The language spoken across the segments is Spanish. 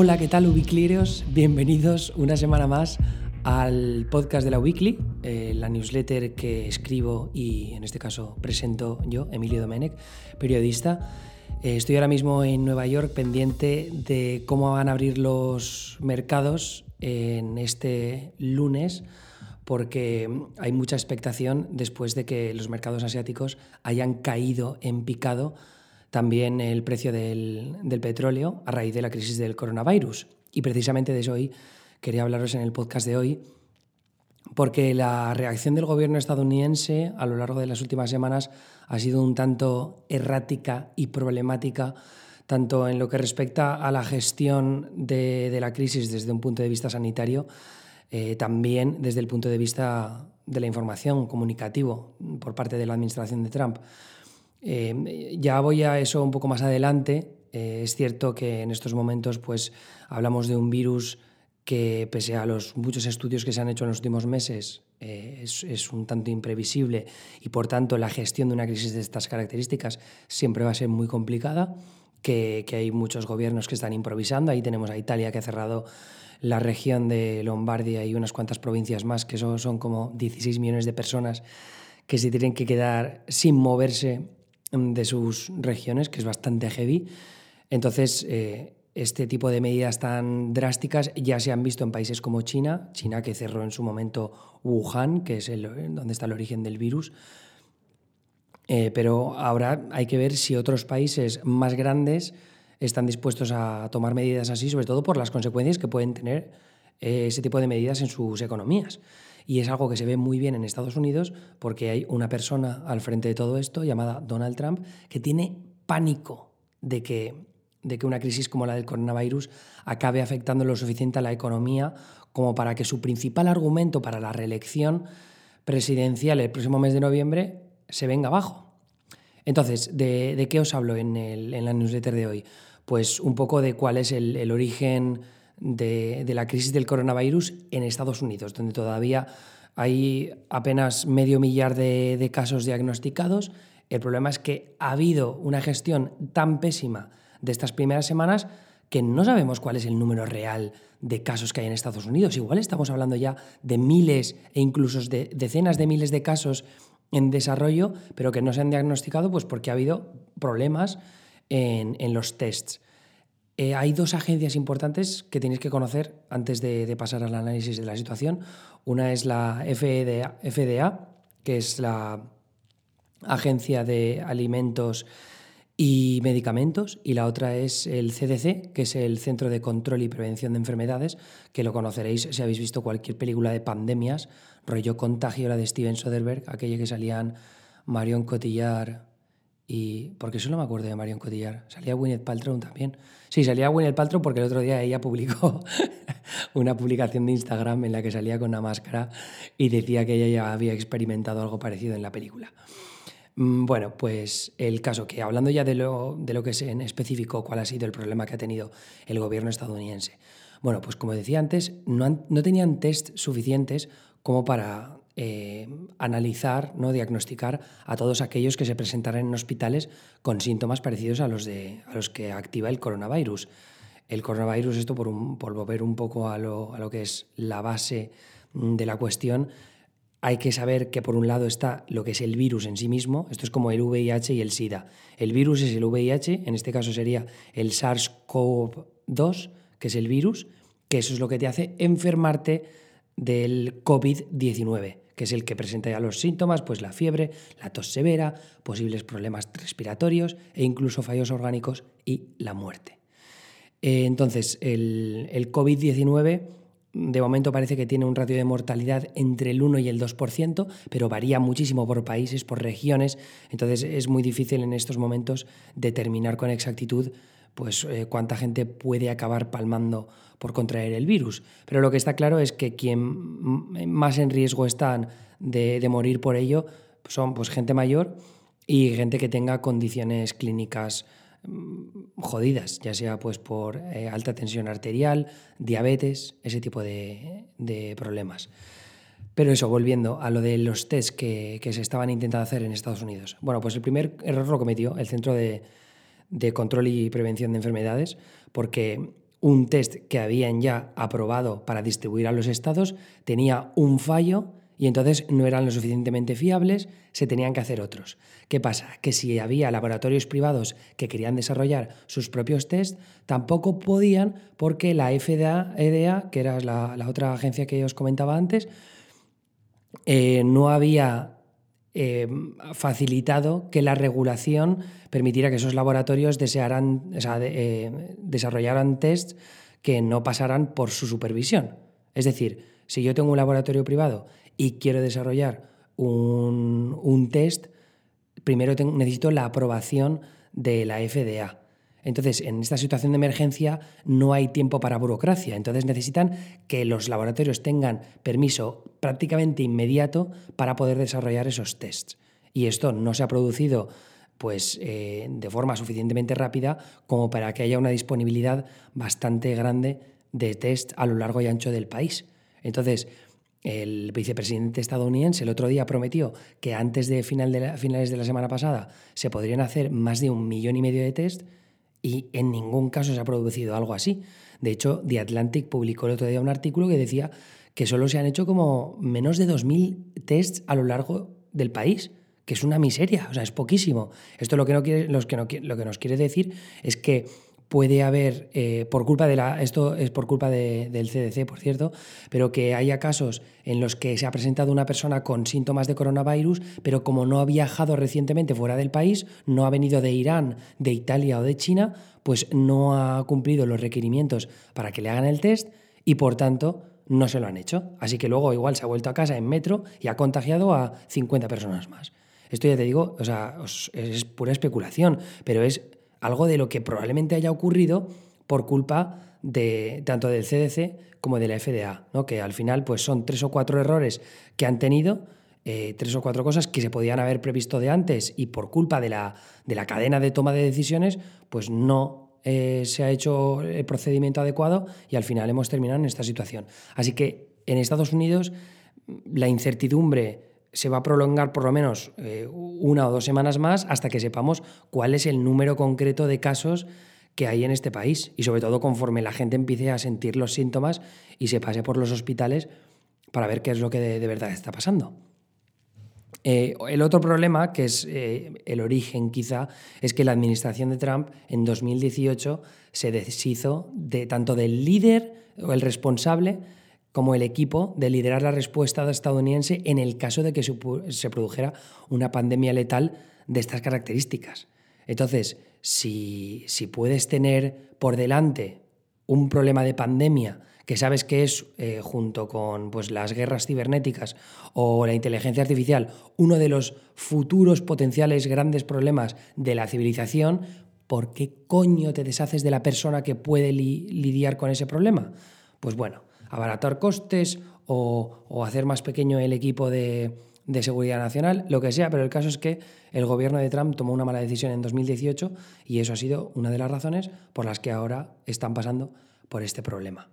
Hola, ¿qué tal, Ubiclireos? Bienvenidos una semana más al podcast de la Weekly, eh, la newsletter que escribo y en este caso presento yo, Emilio Domenech, periodista. Eh, estoy ahora mismo en Nueva York pendiente de cómo van a abrir los mercados en este lunes porque hay mucha expectación después de que los mercados asiáticos hayan caído en picado también el precio del, petróleo a raíz de la crisis del coronavirus. Y precisamente de eso hoy quería hablaros en el podcast de hoy, porque la reacción del gobierno estadounidense a lo largo de las últimas semanas ha sido un tanto errática y problemática, tanto en lo que respecta a la gestión de, la crisis desde un punto de vista sanitario, eh, también desde el punto de vista de la información comunicativo por parte de la administración de Trump. Eh, ya voy a eso un poco más adelante. Eh, es cierto que en estos momentos pues, hablamos de un virus que, pese a los muchos estudios que se han hecho en los últimos meses, eh, es, un tanto imprevisible y, por tanto, la gestión de una crisis de estas características siempre va a ser muy complicada, que, que hay muchos gobiernos que están improvisando. Ahí tenemos a Italia que ha cerrado la región de Lombardia y unas cuantas provincias más, que son, son como 16 millones de personas que se tienen que quedar sin moverse de sus regiones, que es bastante heavy. Entonces, eh, este tipo de medidas tan drásticas ya se han visto en países como China, China que cerró en su momento Wuhan, que es el, donde está el origen del virus. Eh, pero ahora hay que ver si otros países más grandes están dispuestos a tomar medidas así, sobre todo por las consecuencias que pueden tener eh, ese tipo de medidas en sus economías. Y es algo que se ve muy bien en Estados Unidos porque hay una persona al frente de todo esto llamada Donald Trump que tiene pánico de que, de que una crisis como la del coronavirus acabe afectando lo suficiente a la economía como para que su principal argumento para la reelección presidencial el próximo mes de noviembre se venga abajo. Entonces, ¿de, qué os hablo en, en, la newsletter de hoy? Pues un poco de cuál es el, el origen de, la crisis del coronavirus en Estados Unidos, donde todavía hay apenas medio millar de, casos diagnosticados. El problema es que ha habido una gestión tan pésima de estas primeras semanas que no sabemos cuál es el número real de casos que hay en Estados Unidos. Igual estamos hablando ya de miles e incluso de decenas de miles de casos en desarrollo, pero que no se han diagnosticado pues porque ha habido problemas en, en los tests. Eh, hay dos agencias importantes que tenéis que conocer antes de, pasar al análisis de la situación. Una es la FDA, FDA, que es la Agencia de Alimentos y Medicamentos, y la otra es el CDC, que es el Centro de Control y Prevención de Enfermedades, que lo conoceréis si habéis visto cualquier película de pandemias, rollo Contagio, la de Steven Soderbergh, aquella que salían Marion Cotillard, y porque solo me acuerdo de Marion Cotillard. Salía Gwyneth Paltrow también. Sí, salía Gwyneth Paltrow porque el otro día ella publicó una publicación de Instagram en la que salía con una máscara y decía que ella ya había experimentado algo parecido en la película. Mm, bueno, pues el caso que hablando ya de lo, de lo que es en específico, cuál ha sido el problema que ha tenido el gobierno estadounidense. Bueno, pues como decía antes, no, no tenían test suficientes como para eh, analizar, ¿no? diagnosticar a todos aquellos que se presentaran en hospitales con síntomas parecidos a los, de, a los que activa el coronavirus. El coronavirus, esto por, por volver un poco a lo, a lo que es la base mm, de la cuestión, hay que saber que por un lado está lo que es el virus en sí mismo, esto es como el VIH y el SIDA. El virus es el VIH, en este caso sería el SARS-CoV-2, que es el virus, que eso es lo que te hace enfermarte del COVID-19 que es el que presenta ya los síntomas, pues la fiebre, la tos severa, posibles problemas respiratorios e incluso fallos orgánicos y la muerte. Eh, entonces, el, el COVID-19 de momento parece que tiene un ratio de mortalidad entre el 1 y el 2%, pero varía muchísimo por países, por regiones, entonces es muy difícil en estos momentos determinar con exactitud pues eh, cuánta gente puede acabar palmando por contraer el virus. Pero lo que está claro es que quien más en riesgo están de, morir por ello son pues, gente mayor y gente que tenga condiciones clínicas mm, jodidas, ya sea pues por eh, alta tensión arterial, diabetes, ese tipo de, problemas. Pero eso, volviendo a lo de los test que, que, se estaban intentando hacer en Estados Unidos. Bueno, pues el primer error lo cometió el Centro de, de Control y Prevención de Enfermedades, porque un test que habían ya aprobado para distribuir a los estados tenía un fallo y entonces no eran lo suficientemente fiables, se tenían que hacer otros. ¿Qué pasa? Que si había laboratorios privados que querían desarrollar sus propios test, tampoco podían porque la FDA, EDA, que era la, otra agencia que os comentaba antes, eh, no había eh, facilitado que la regulación permitiera que esos laboratorios desearan, eh, desarrollaran tests que no pasaran por su supervisión. Es decir, si yo tengo un laboratorio privado y quiero desarrollar un, test, primero necesito la aprobación de la FDA. Entonces, en esta situación de emergencia no hay tiempo para burocracia. Entonces necesitan que los laboratorios tengan permiso prácticamente inmediato para poder desarrollar esos tests. Y esto no se ha producido pues, eh, de forma suficientemente rápida como para que haya una disponibilidad bastante grande de test a lo largo y ancho del país. Entonces, el vicepresidente estadounidense el otro día prometió que antes de, final de finales de la semana pasada se podrían hacer más de un millón y medio de test y en ningún caso se ha producido algo así. De hecho, The Atlantic publicó el otro día un artículo que decía que solo se han hecho como menos de 2.000 tests a lo largo del país, que es una miseria, o sea, es poquísimo. Esto lo que, no quiere, los que no, lo que nos quiere decir es que puede haber, eh, por culpa de la, esto es por culpa del CDC, por cierto, pero que haya casos en los que se ha presentado una persona con síntomas de coronavirus, pero como no ha viajado recientemente fuera del país, no ha venido de Irán, de Italia o de China, pues no ha cumplido los requerimientos para que le hagan el test y por tanto no se lo han hecho. Así que luego igual se ha vuelto a casa en metro y ha contagiado a 50 personas más. Esto ya te digo, o sea, es pura especulación, pero es algo de lo que probablemente haya ocurrido por culpa de tanto del CDC como de la FDA, ¿no? que al final pues son tres o cuatro errores que han tenido, eh, tres o cuatro cosas que se podían haber previsto de antes y por culpa de la, de la cadena de toma de decisiones, pues no eh, se ha hecho el procedimiento adecuado y al final hemos terminado en esta situación. Así que en Estados Unidos la incertidumbre se va a prolongar por lo menos eh, una o dos semanas más hasta que sepamos cuál es el número concreto de casos que hay en este país y sobre todo conforme la gente empiece a sentir los síntomas y se pase por los hospitales para ver qué es lo que de, verdad está pasando. Eh, el otro problema, que es eh, el origen quizá, es que la administración de Trump en 2018 se deshizo de tanto del líder o el responsable como el equipo de liderar la respuesta estadounidense en el caso de que se produjera una pandemia letal de estas características. Entonces, si, puedes tener por delante un problema de pandemia que sabes que es, eh, junto con pues, las guerras cibernéticas o la inteligencia artificial, uno de los futuros potenciales grandes problemas de la civilización, ¿por qué coño te deshaces de la persona que puede lidiar con ese problema? Pues bueno, abaratar costes o, hacer más pequeño el equipo de, seguridad nacional, lo que sea, pero el caso es que el gobierno de Trump tomó una mala decisión en 2018 y eso ha sido una de las razones por las que ahora están pasando por este problema.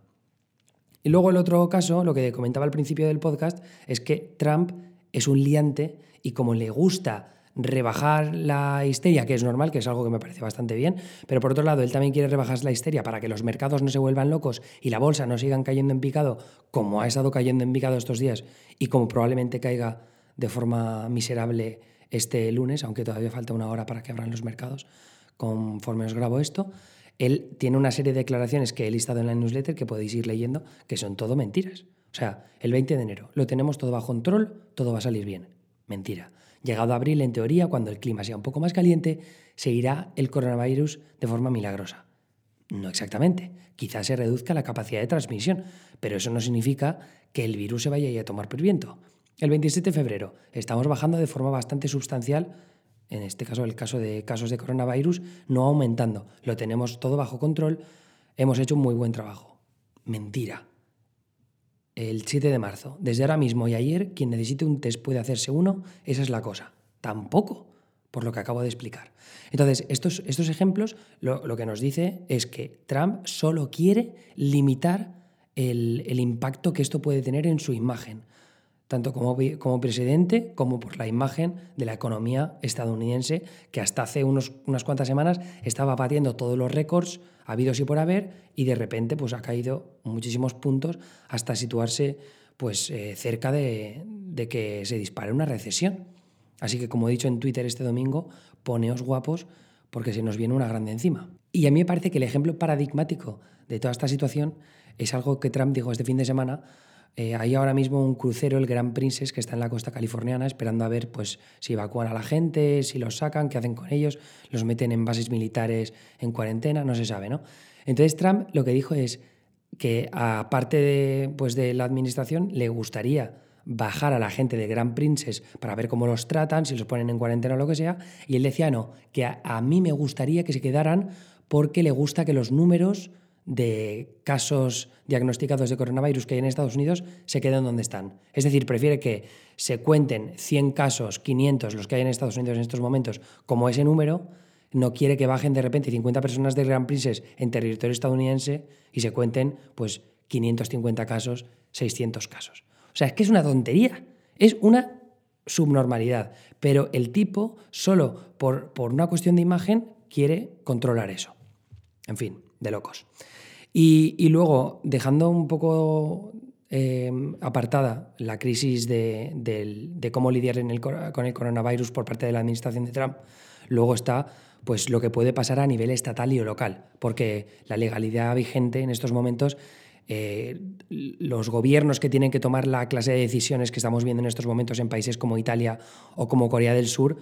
Y luego el otro caso, lo que comentaba al principio del podcast, es que Trump es un liante y como le gusta rebajar la histeria, que es normal, que es algo que me parece bastante bien, pero por otro lado, él también quiere rebajar la histeria para que los mercados no se vuelvan locos y la bolsa no sigan cayendo en picado como ha estado cayendo en picado estos días y como probablemente caiga de forma miserable este lunes, aunque todavía falta una hora para que abran los mercados, conforme os grabo esto. Él tiene una serie de declaraciones que he listado en la newsletter que podéis ir leyendo, que son todo mentiras. O sea, el 20 de enero lo tenemos todo bajo control, todo va a salir bien. Mentira. Llegado abril, en teoría, cuando el clima sea un poco más caliente, se irá el coronavirus de forma milagrosa. No exactamente. Quizás se reduzca la capacidad de transmisión, pero eso no significa que el virus se vaya a tomar por viento. El 27 de febrero estamos bajando de forma bastante sustancial, en este caso el caso de casos de coronavirus, no aumentando. Lo tenemos todo bajo control, hemos hecho un muy buen trabajo. Mentira el 7 de marzo. Desde ahora mismo y ayer, quien necesite un test puede hacerse uno, esa es la cosa. Tampoco, por lo que acabo de explicar. Entonces, estos, estos ejemplos lo, que nos dice es que Trump solo quiere limitar el, impacto que esto puede tener en su imagen. Tanto como, como presidente como por la imagen de la economía estadounidense, que hasta hace unos, unas cuantas semanas estaba batiendo todos los récords habidos y por haber, y de repente pues, ha caído muchísimos puntos hasta situarse pues, eh, cerca de, de que se dispare una recesión. Así que, como he dicho en Twitter este domingo, poneos guapos porque se nos viene una grande encima. Y a mí me parece que el ejemplo paradigmático de toda esta situación es algo que Trump dijo este fin de semana. Eh, hay ahora mismo un crucero, el Grand Princess, que está en la costa californiana, esperando a ver pues, si evacúan a la gente, si los sacan, qué hacen con ellos, los meten en bases militares en cuarentena, no se sabe, ¿no? Entonces Trump lo que dijo es que aparte de, pues, de la administración le gustaría bajar a la gente de Grand Princess para ver cómo los tratan, si los ponen en cuarentena o lo que sea, y él decía no, que a, mí me gustaría que se quedaran porque le gusta que los números de casos diagnosticados de coronavirus que hay en Estados Unidos se queden donde están. Es decir, prefiere que se cuenten 100 casos, 500 los que hay en Estados Unidos en estos momentos como ese número, no quiere que bajen de repente 50 personas de Grand Princess en territorio estadounidense y se cuenten pues 550 casos, 600 casos. O sea, es que es una tontería, es una subnormalidad. Pero el tipo, solo por, por una cuestión de imagen, quiere controlar eso. En fin, de locos. Y, luego, dejando un poco eh, apartada la crisis de, cómo lidiar con el coronavirus por parte de la administración de Trump, luego está pues, lo que puede pasar a nivel estatal y local, porque la legalidad vigente en estos momentos eh, los gobiernos que tienen que tomar la clase de decisiones que estamos viendo en estos momentos en países como Italia o como Corea del Sur,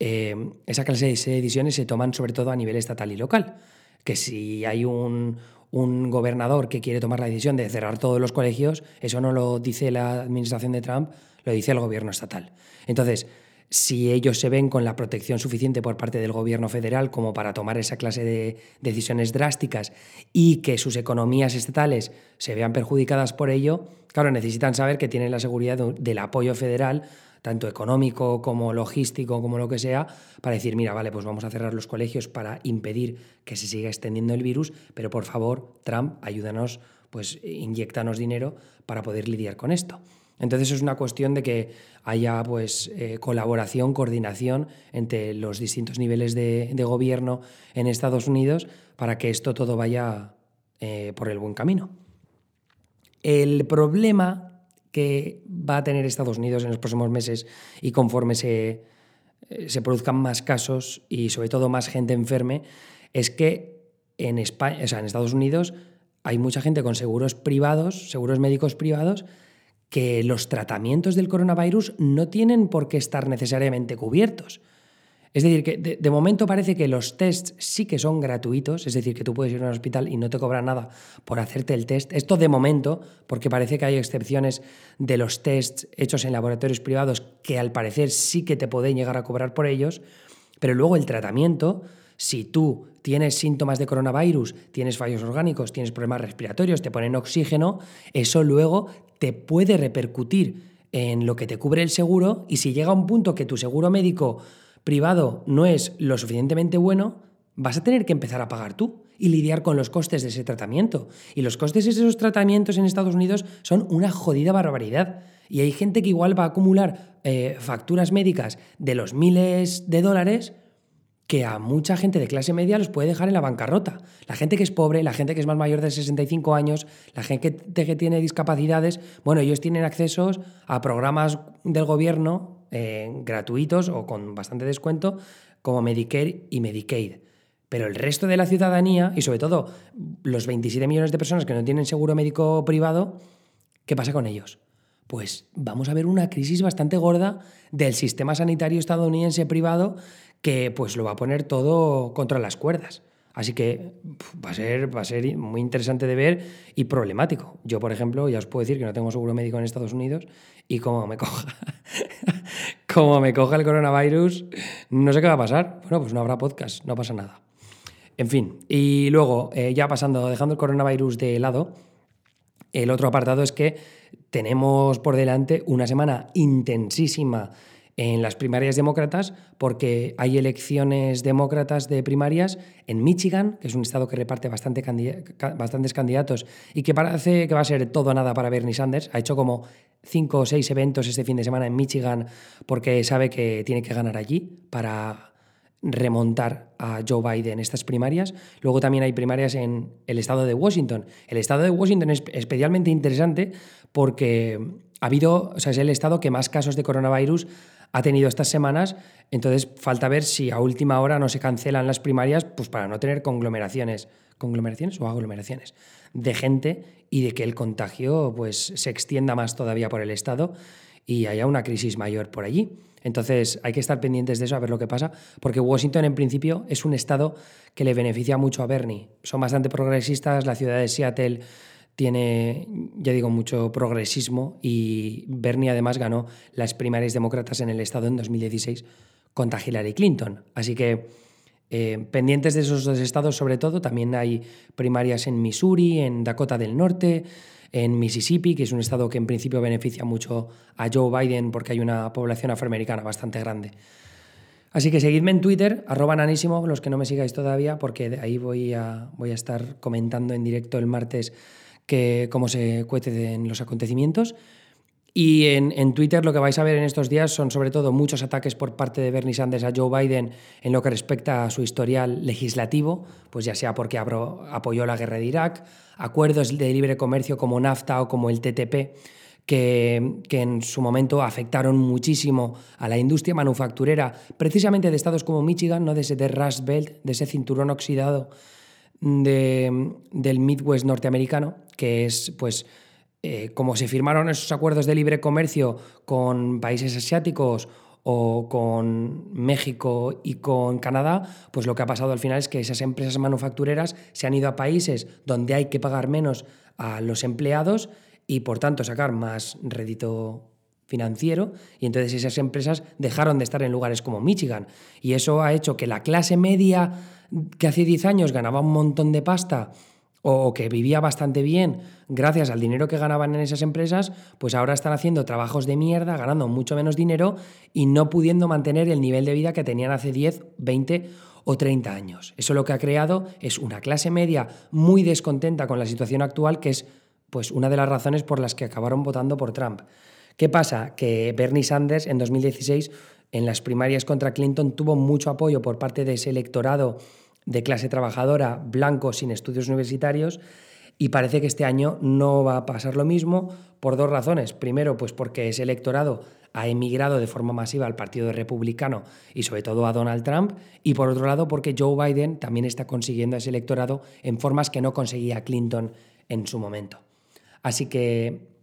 eh, esa clase de decisiones se toman sobre todo a nivel estatal y local. Que si hay un, un gobernador que quiere tomar la decisión de cerrar todos los colegios, eso no lo dice la administración de Trump, lo dice el gobierno estatal. Entonces, si ellos se ven con la protección suficiente por parte del gobierno federal como para tomar esa clase de decisiones drásticas y que sus economías estatales se vean perjudicadas por ello, claro, necesitan saber que tienen la seguridad del apoyo federal, tanto económico como logístico, como lo que sea, para decir, mira, vale, pues vamos a cerrar los colegios para impedir que se siga extendiendo el virus, pero por favor, Trump, ayúdanos, pues inyectanos dinero para poder lidiar con esto. Entonces es una cuestión de que haya pues, eh, colaboración, coordinación entre los distintos niveles de, gobierno en Estados Unidos para que esto todo vaya eh, por el buen camino. El problema que va a tener Estados Unidos en los próximos meses y conforme se, eh, se produzcan más casos y sobre todo más gente enferme es que en, España, o sea, en Estados Unidos hay mucha gente con seguros privados, seguros médicos privados, que los tratamientos del coronavirus no tienen por qué estar necesariamente cubiertos. Es decir, que de, momento parece que los tests sí que son gratuitos, es decir, que tú puedes ir a un hospital y no te cobran nada por hacerte el test. Esto de momento, porque parece que hay excepciones de los tests hechos en laboratorios privados que al parecer sí que te pueden llegar a cobrar por ellos, pero luego el tratamiento, si tú tienes síntomas de coronavirus, tienes fallos orgánicos, tienes problemas respiratorios, te ponen oxígeno, eso luego te puede repercutir en lo que te cubre el seguro y si llega un punto que tu seguro médico privado no es lo suficientemente bueno, vas a tener que empezar a pagar tú y lidiar con los costes de ese tratamiento. Y los costes de esos tratamientos en Estados Unidos son una jodida barbaridad. Y hay gente que igual va a acumular eh, facturas médicas de los miles de dólares que a mucha gente de clase media los puede dejar en la bancarrota. La gente que es pobre, la gente que es más mayor de 65 años, la gente que tiene discapacidades, bueno, ellos tienen accesos a programas del gobierno eh, gratuitos o con bastante descuento como Medicare y Medicaid. Pero el resto de la ciudadanía, y sobre todo los 27 millones de personas que no tienen seguro médico privado, ¿qué pasa con ellos? Pues vamos a ver una crisis bastante gorda del sistema sanitario estadounidense privado que pues lo va a poner todo contra las cuerdas. Así que va a, ser, va a ser muy interesante de ver y problemático. Yo, por ejemplo, ya os puedo decir que no tengo seguro médico en Estados Unidos y como me coja, como me coja el coronavirus, no sé qué va a pasar. Bueno, pues no habrá podcast, no pasa nada. En fin, y luego, eh, ya pasando, dejando el coronavirus de lado, el otro apartado es que tenemos por delante una semana intensísima en las primarias demócratas porque hay elecciones demócratas de primarias en Michigan, que es un estado que reparte bastante bastantes candidatos y que parece que va a ser todo o nada para Bernie Sanders. Ha hecho como cinco o seis eventos este fin de semana en Michigan porque sabe que tiene que ganar allí para remontar a Joe Biden estas primarias. Luego también hay primarias en el estado de Washington. El estado de Washington es especialmente interesante porque ha habido, o sea, es el estado que más casos de coronavirus ha tenido estas semanas, entonces falta ver si a última hora no se cancelan las primarias pues para no tener conglomeraciones, conglomeraciones o aglomeraciones de gente y de que el contagio pues se extienda más todavía por el estado y haya una crisis mayor por allí. Entonces hay que estar pendientes de eso, a ver lo que pasa, porque Washington en principio es un estado que le beneficia mucho a Bernie. Son bastante progresistas, la ciudad de Seattle tiene, ya digo, mucho progresismo y Bernie además ganó las primarias demócratas en el estado en 2016 contra Hillary Clinton. Así que eh, pendientes de esos dos estados sobre todo, también hay primarias en Missouri, en Dakota del Norte, en Mississippi, que es un estado que en principio beneficia mucho a Joe Biden porque hay una población afroamericana bastante grande. Así que seguidme en Twitter, arroba nanísimo, los que no me sigáis todavía, porque ahí voy a, voy a estar comentando en directo el martes que cómo se cuecen los acontecimientos. Y en, Twitter lo que vais a ver en estos días son sobre todo muchos ataques por parte de Bernie Sanders a Joe Biden en lo que respecta a su historial legislativo, pues ya sea porque apoyó la guerra de Irak, acuerdos de libre comercio como NAFTA o como el TTP, que, que, en su momento afectaron muchísimo a la industria manufacturera, precisamente de estados como Michigan, ¿no? de ese de Rust Belt, de ese cinturón oxidado del Midwest norteamericano, que es pues eh, como se firmaron esos acuerdos de libre comercio con países asiáticos o con México y con Canadá, pues lo que ha pasado al final es que esas empresas manufactureras se han ido a países donde hay que pagar menos a los empleados y por tanto sacar más rédito financiero y entonces esas empresas dejaron de estar en lugares como Michigan y eso ha hecho que la clase media que hace 10 años ganaba un montón de pasta o que vivía bastante bien gracias al dinero que ganaban en esas empresas, pues ahora están haciendo trabajos de mierda, ganando mucho menos dinero y no pudiendo mantener el nivel de vida que tenían hace 10, 20 o 30 años. Eso lo que ha creado es una clase media muy descontenta con la situación actual, que es pues una de las razones por las que acabaron votando por Trump. ¿Qué pasa? Que Bernie Sanders en 2016 en las primarias contra Clinton tuvo mucho apoyo por parte de ese electorado de clase trabajadora, blanco, sin estudios universitarios, y parece que este año no va a pasar lo mismo por dos razones. Primero, pues porque ese electorado ha emigrado de forma masiva al Partido Republicano y sobre todo a Donald Trump, y por otro lado porque Joe Biden también está consiguiendo ese electorado en formas que no conseguía Clinton en su momento. Así que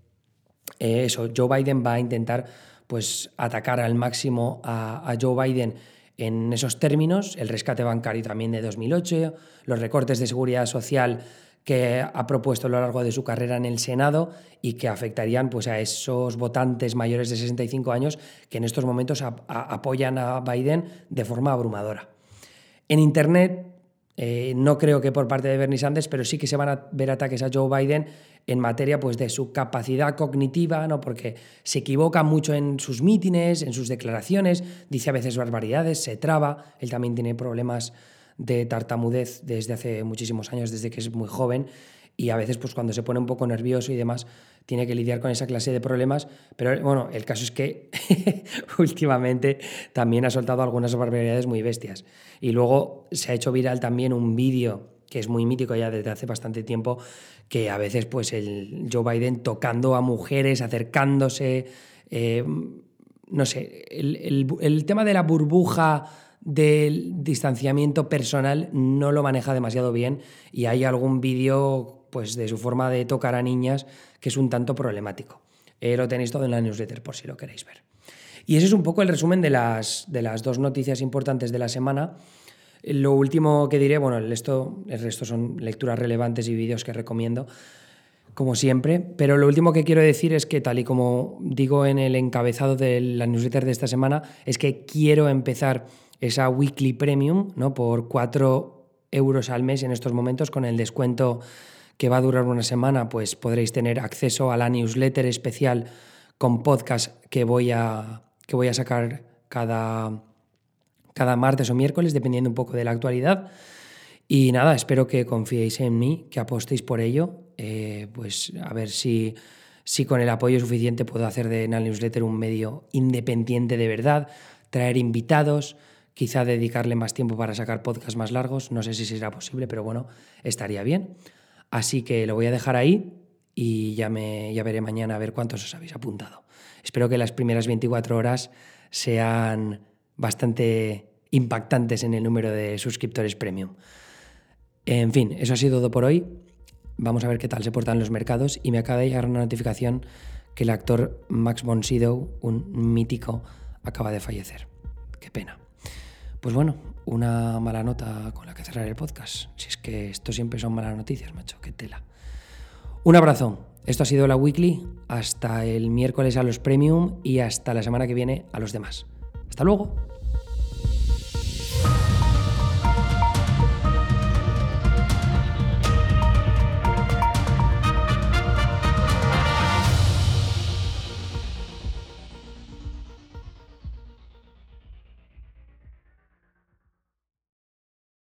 eh, eso, Joe Biden va a intentar pues, atacar al máximo a, Joe Biden en esos términos, el rescate bancario también de 2008, los recortes de seguridad social que ha propuesto a lo largo de su carrera en el Senado y que afectarían pues, a esos votantes mayores de 65 años que en estos momentos apoyan a Biden de forma abrumadora. En Internet, eh, no creo que por parte de Bernie Sanders, pero sí que se van a ver ataques a Joe Biden en materia pues, de su capacidad cognitiva, ¿no? porque se equivoca mucho en sus mítines, en sus declaraciones, dice a veces barbaridades, se traba, él también tiene problemas de tartamudez desde hace muchísimos años, desde que es muy joven, y a veces pues, cuando se pone un poco nervioso y demás, tiene que lidiar con esa clase de problemas, pero bueno, el caso es que últimamente también ha soltado algunas barbaridades muy bestias. Y luego se ha hecho viral también un vídeo que es muy mítico ya desde hace bastante tiempo, que a veces pues el Joe Biden tocando a mujeres, acercándose, eh, no sé, el, tema de la burbuja del distanciamiento personal no lo maneja demasiado bien y hay algún vídeo pues de su forma de tocar a niñas que es un tanto problemático. Eh, lo tenéis todo en la newsletter por si lo queréis ver. Y ese es un poco el resumen de las, de las dos noticias importantes de la semana. Lo último que diré, bueno, el, esto, el resto son lecturas relevantes y vídeos que recomiendo, como siempre, pero lo último que quiero decir es que, tal y como digo en el encabezado de la newsletter de esta semana, es que quiero empezar esa weekly premium ¿no? por 4 euros al mes en estos momentos con el descuento que va a durar una semana, pues podréis tener acceso a la newsletter especial con podcast que voy a, que voy a sacar cada, cada martes o miércoles, dependiendo un poco de la actualidad. Y nada, espero que confiéis en mí, que apostéis por ello, eh, pues a ver si, si con el apoyo suficiente puedo hacer de Nal Newsletter un medio independiente de verdad, traer invitados, quizá dedicarle más tiempo para sacar podcasts más largos, no sé si será posible, pero bueno, estaría bien. Así que lo voy a dejar ahí y ya, me, ya veré mañana a ver cuántos os habéis apuntado. Espero que las primeras 24 horas sean bastante impactantes en el número de suscriptores premium. En fin, eso ha sido todo por hoy. Vamos a ver qué tal se portan los mercados y me acaba de llegar una notificación que el actor Max von Sydow, un mítico, acaba de fallecer. Qué pena. Pues bueno, una mala nota con la que cerrar el podcast. Si es que esto siempre son malas noticias, macho, qué tela. Un abrazo. Esto ha sido la weekly. Hasta el miércoles a los premium y hasta la semana que viene a los demás. Hasta luego.